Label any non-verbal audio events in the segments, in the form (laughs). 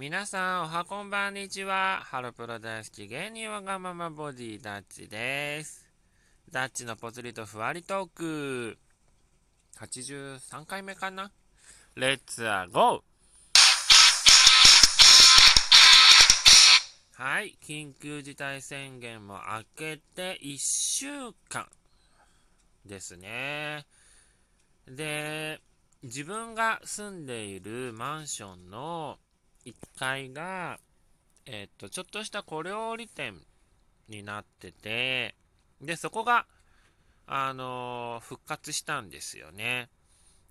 皆さん、おはこんばんにちは。ハロプロ大好き芸人わがままボディダッチです。ダッチのぽつりとふわりトーク。83回目かなレッツアゴーはい、緊急事態宣言も明けて1週間ですね。で、自分が住んでいるマンションの1階が、えっと、ちょっとした小料理店になってて、で、そこが、あのー、復活したんですよね。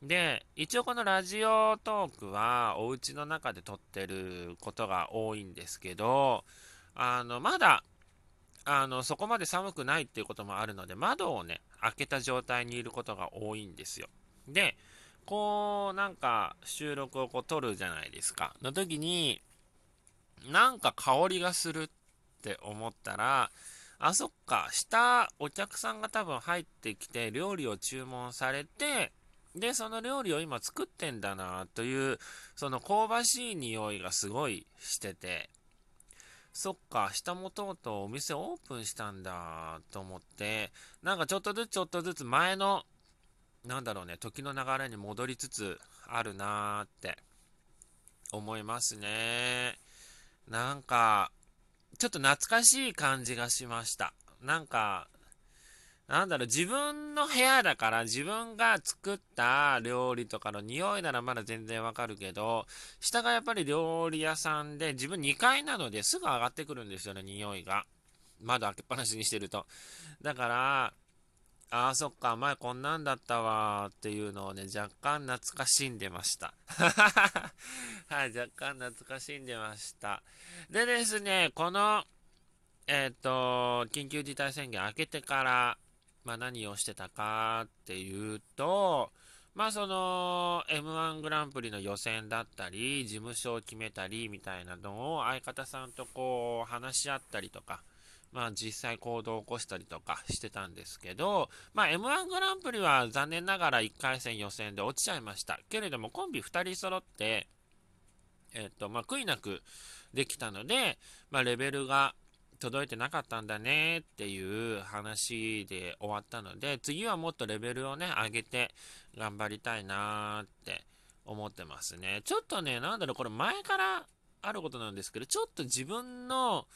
で、一応このラジオトークはお家の中で撮ってることが多いんですけど、あの、まだ、あの、そこまで寒くないっていうこともあるので、窓をね、開けた状態にいることが多いんですよ。で、こう、なんか収録をこう撮るじゃないですか。の時に、なんか香りがするって思ったら、あ、そっか、下、お客さんが多分入ってきて、料理を注文されて、で、その料理を今作ってんだな、という、その香ばしい匂いがすごいしてて、そっか、下もとうとうお店オープンしたんだ、と思って、なんかちょっとずつちょっとずつ前のなんだろうね、時の流れに戻りつつあるなーって思いますね。なんか、ちょっと懐かしい感じがしました。なんか、なんだろう、自分の部屋だから自分が作った料理とかの匂いならまだ全然わかるけど、下がやっぱり料理屋さんで、自分2階なのですぐ上がってくるんですよね、匂いが。窓開けっぱなしにしてると。だから、ああ、そっか、前こんなんだったわっていうのをね、若干懐かしんでました。(laughs) はい、若干懐かしんでました。でですね、この、えっ、ー、と、緊急事態宣言明けてから、まあ何をしてたかっていうと、まあその M1 グランプリの予選だったり、事務所を決めたりみたいなのを相方さんとこう話し合ったりとか、まあ実際行動を起こしたりとかしてたんですけど、まあ M1 グランプリは残念ながら1回戦予選で落ちちゃいました。けれどもコンビ2人揃って、えっ、と、まあ悔いなくできたので、まあレベルが届いてなかったんだねっていう話で終わったので、次はもっとレベルをね、上げて頑張りたいなーって思ってますね。ちょっとね、なんだろう、これ前からあることなんですけど、ちょっと自分の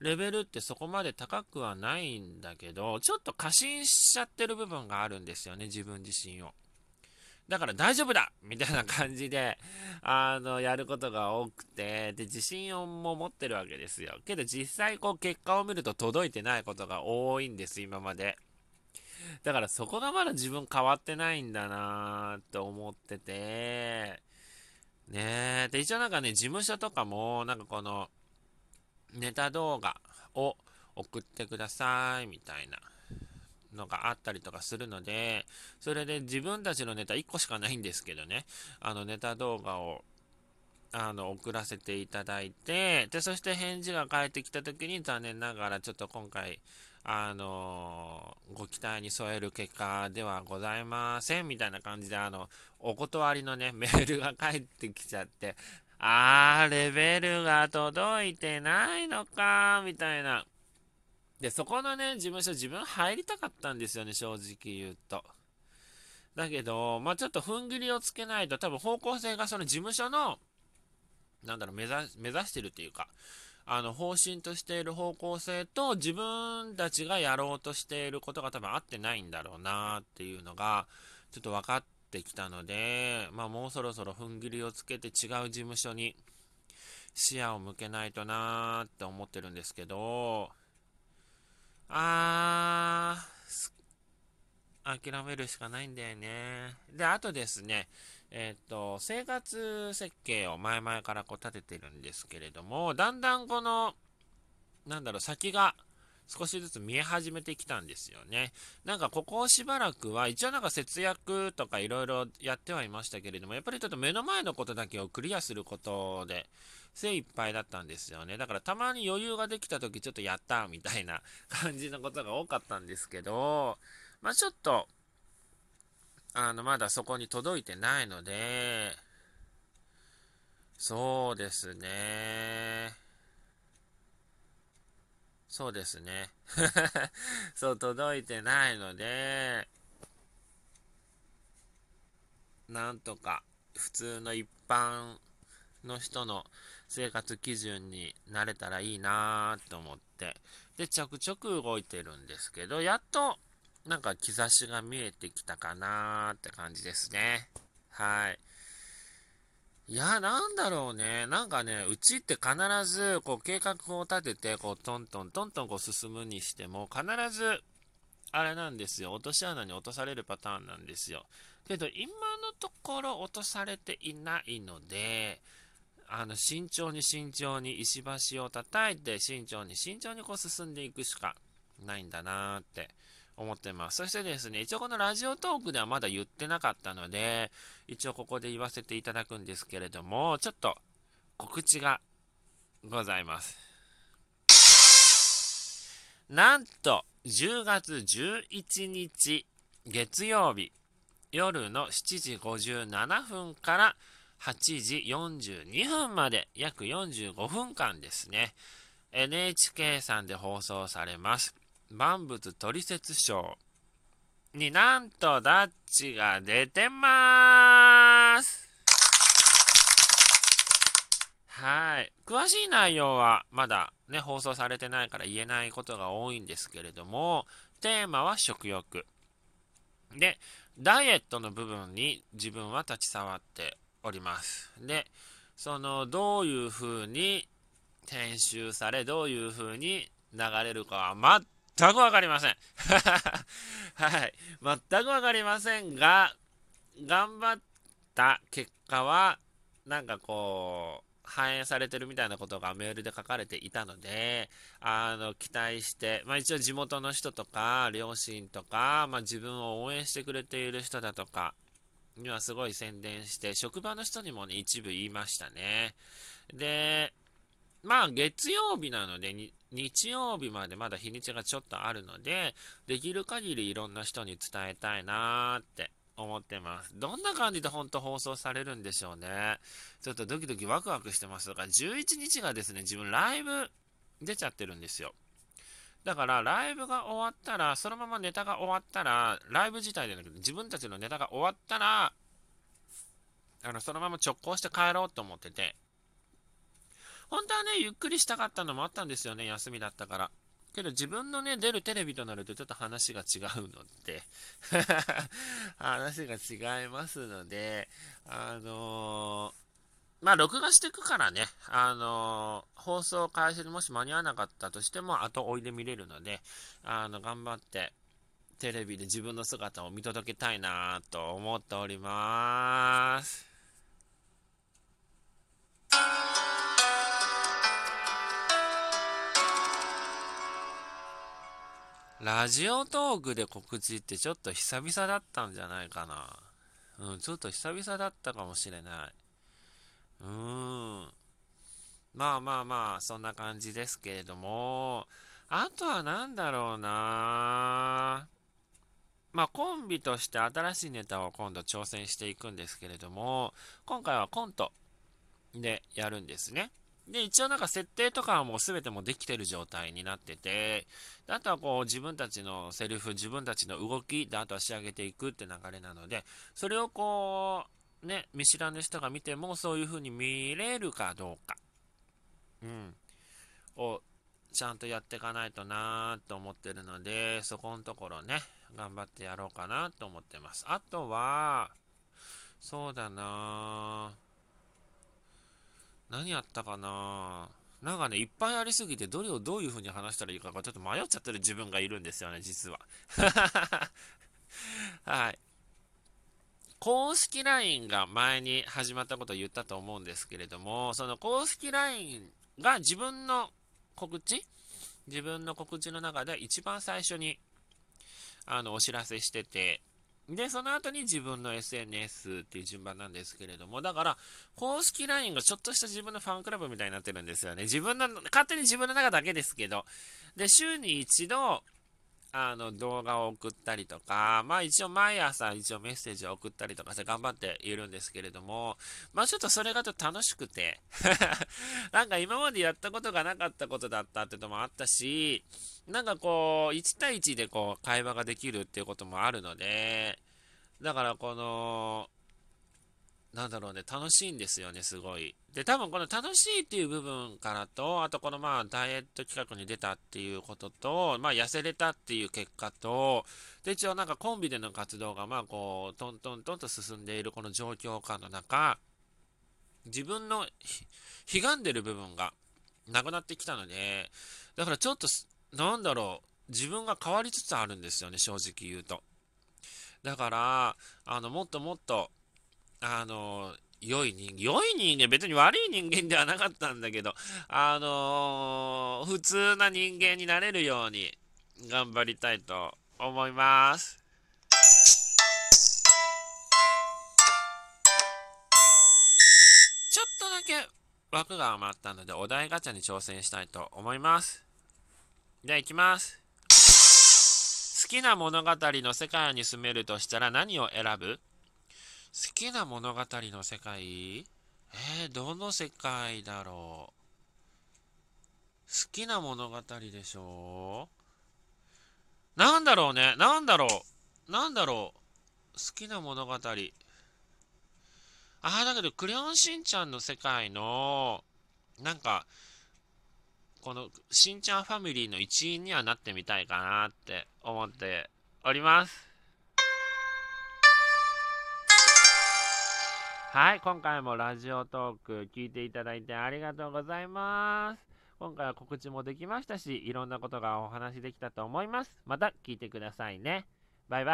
レベルってそこまで高くはないんだけど、ちょっと過信しちゃってる部分があるんですよね、自分自身を。だから大丈夫だみたいな感じで、(laughs) あの、やることが多くて、で、自信をも持ってるわけですよ。けど実際こう結果を見ると届いてないことが多いんです、今まで。だからそこがまだ自分変わってないんだなーって思ってて、ねえ。で、一応なんかね、事務所とかも、なんかこの、ネタ動画を送ってくださいみたいなのがあったりとかするので、それで自分たちのネタ1個しかないんですけどね、あのネタ動画をあの送らせていただいて、で、そして返事が返ってきた時に残念ながらちょっと今回、あのご期待に添える結果ではございませんみたいな感じで、あの、お断りのね、メールが返ってきちゃって、あー、レベルが届いてないのか、みたいな。で、そこのね、事務所自分入りたかったんですよね、正直言うと。だけど、まあちょっと踏ん切りをつけないと、多分方向性がその事務所の、なんだろう、目指目指してるっていうか、あの、方針としている方向性と自分たちがやろうとしていることが多分合ってないんだろうなっていうのが、ちょっと分かっってきたので、まあ、もうそろそろ踏ん切りをつけて違う事務所に視野を向けないとなーって思ってるんですけど、あー、諦めるしかないんだよね。で、あとですね、えっ、と、生活設計を前々からこう立ててるんですけれども、だんだんこの、なんだろう、先が少しずつ見え始めてきたんですよね。なんかここをしばらくは、一応なんか節約とかいろいろやってはいましたけれども、やっぱりちょっと目の前のことだけをクリアすることで、精一杯だったんですよね。だからたまに余裕ができた時ちょっとやったみたいな感じのことが多かったんですけど、まあちょっと、あの、まだそこに届いてないので、そうですね。そうですね。(laughs) そう、届いてないので、なんとか普通の一般の人の生活基準になれたらいいなと思って、で、着々動いてるんですけど、やっとなんか兆しが見えてきたかなって感じですね。はい。いや、なんだろうね。なんかね、うちって必ず、こう、計画を立てて、こう、トントン、トントン、こう、進むにしても、必ず、あれなんですよ。落とし穴に落とされるパターンなんですよ。けど、今のところ落とされていないので、あの、慎重に慎重に石橋を叩いて、慎重に慎重にこう進んでいくしかないんだなーって思ってます。そしてですね、一応このラジオトークではまだ言ってなかったので、一応ここで言わせていただくんですけれども、ちょっと告知がございます。なんと、10月11日月曜日夜の7時57分から8時42分まで約45分間ですね。NHK さんで放送されます。万物取説賞になんとダッチが出てまーす。はい。詳しい内容はまだね、放送されてないから言えないことが多いんですけれども、テーマは食欲。で、ダイエットの部分に自分は立ち触っております。で、その、どういう風に編集され、どういう風に流れるかは全くわかりません。(laughs) はい。全くわかりませんが、頑張った結果は、なんかこう、反映されてるみたいなことがメールで書かれていたので、あの、期待して、まあ一応地元の人とか、両親とか、まあ自分を応援してくれている人だとか、にはすごい宣伝して、職場の人にもね、一部言いましたね。で、まあ月曜日なので、日曜日までまだ日にちがちょっとあるので、できる限りいろんな人に伝えたいなーって思ってます。どんな感じで本当放送されるんでしょうね。ちょっとドキドキワクワクしてます。だから11日がですね、自分ライブ出ちゃってるんですよ。だからライブが終わったら、そのままネタが終わったら、ライブ自体でなくて自分たちのネタが終わったら、あの、そのまま直行して帰ろうと思ってて、本当はね、ゆっくりしたかったのもあったんですよね、休みだったから。けど自分のね、出るテレビとなるとちょっと話が違うので (laughs) 話が違いますので、あのー、まあ、録画していくからね、あのー、放送開始にもし間に合わなかったとしても、後追いで見れるので、あの、頑張って、テレビで自分の姿を見届けたいなと思っております。ラジオトークで告知ってちょっと久々だったんじゃないかな。うん、ちょっと久々だったかもしれない。うーん。まあまあまあ、そんな感じですけれども、あとは何だろうなまあコンビとして新しいネタを今度挑戦していくんですけれども、今回はコントでやるんですね。で、一応なんか設定とかはもう全てもできてる状態になってて、あとはこう自分たちのセリフ、自分たちの動きであとは仕上げていくって流れなので、それをこう、ね、見知らぬ人が見てもそういう風に見れるかどうか、うん、をちゃんとやっていかないとなーと思ってるので、そこのところね、頑張ってやろうかなと思ってます。あとは、そうだなー。何やったかな？なんかね、いっぱいありすぎて、どれをどういう風に話したらいいかがちょっと迷っちゃってる自分がいるんですよね、実は。(laughs) はい。公式 LINE が前に始まったことを言ったと思うんですけれども、その公式 LINE が自分の告知？自分の告知の中で一番最初にあのお知らせしてて、で、その後に自分の SNS っていう順番なんですけれども、だから、公式 LINE がちょっとした自分のファンクラブみたいになってるんですよね。自分の、勝手に自分の中だけですけど、で、週に一度、あの動画を送ったりとか、まあ一応毎朝一応メッセージを送ったりとかして頑張っているんですけれども、まあちょっとそれがちょっと楽しくて (laughs) なんか今までやったことがなかったことだったってのもあったし、なんかこう、1対1でこう会話ができるっていうこともあるので、だからこの、なんだろうね、楽しいんですよね、すごい。で、多分この楽しいっていう部分からと、あとこのまあダイエット企画に出たっていうことと、まあ痩せれたっていう結果と、で、一応なんかコンビでの活動がまあこう、トントントンと進んでいるこの状況下の中、自分のひ悲んでる部分がなくなってきたので、だからちょっと、なんだろう、自分が変わりつつあるんですよね、正直言うと。だから、あの、もっともっと、あの、良い人間、良い人間、別に悪い人間ではなかったんだけど、あのー、普通な人間になれるように頑張りたいと思います。ちょっとだけ枠が余ったので、お題ガチャに挑戦したいと思います。では行きます。好きな物語の世界に住めるとしたら何を選ぶ？好きな物語の世界？えー、どの世界だろう？好きな物語でしょなんだろうね？なんだろう？なんだろう？好きな物語。ああ、だけど、クレヨンしんちゃんの世界の、なんか、このしんちゃんファミリーの一員にはなってみたいかなって思っております。はい、今回もラジオトーク聞いていただいてありがとうございます。今回は告知もできましたし、いろんなことがお話できたと思います。また聞いてくださいね。バイバイ。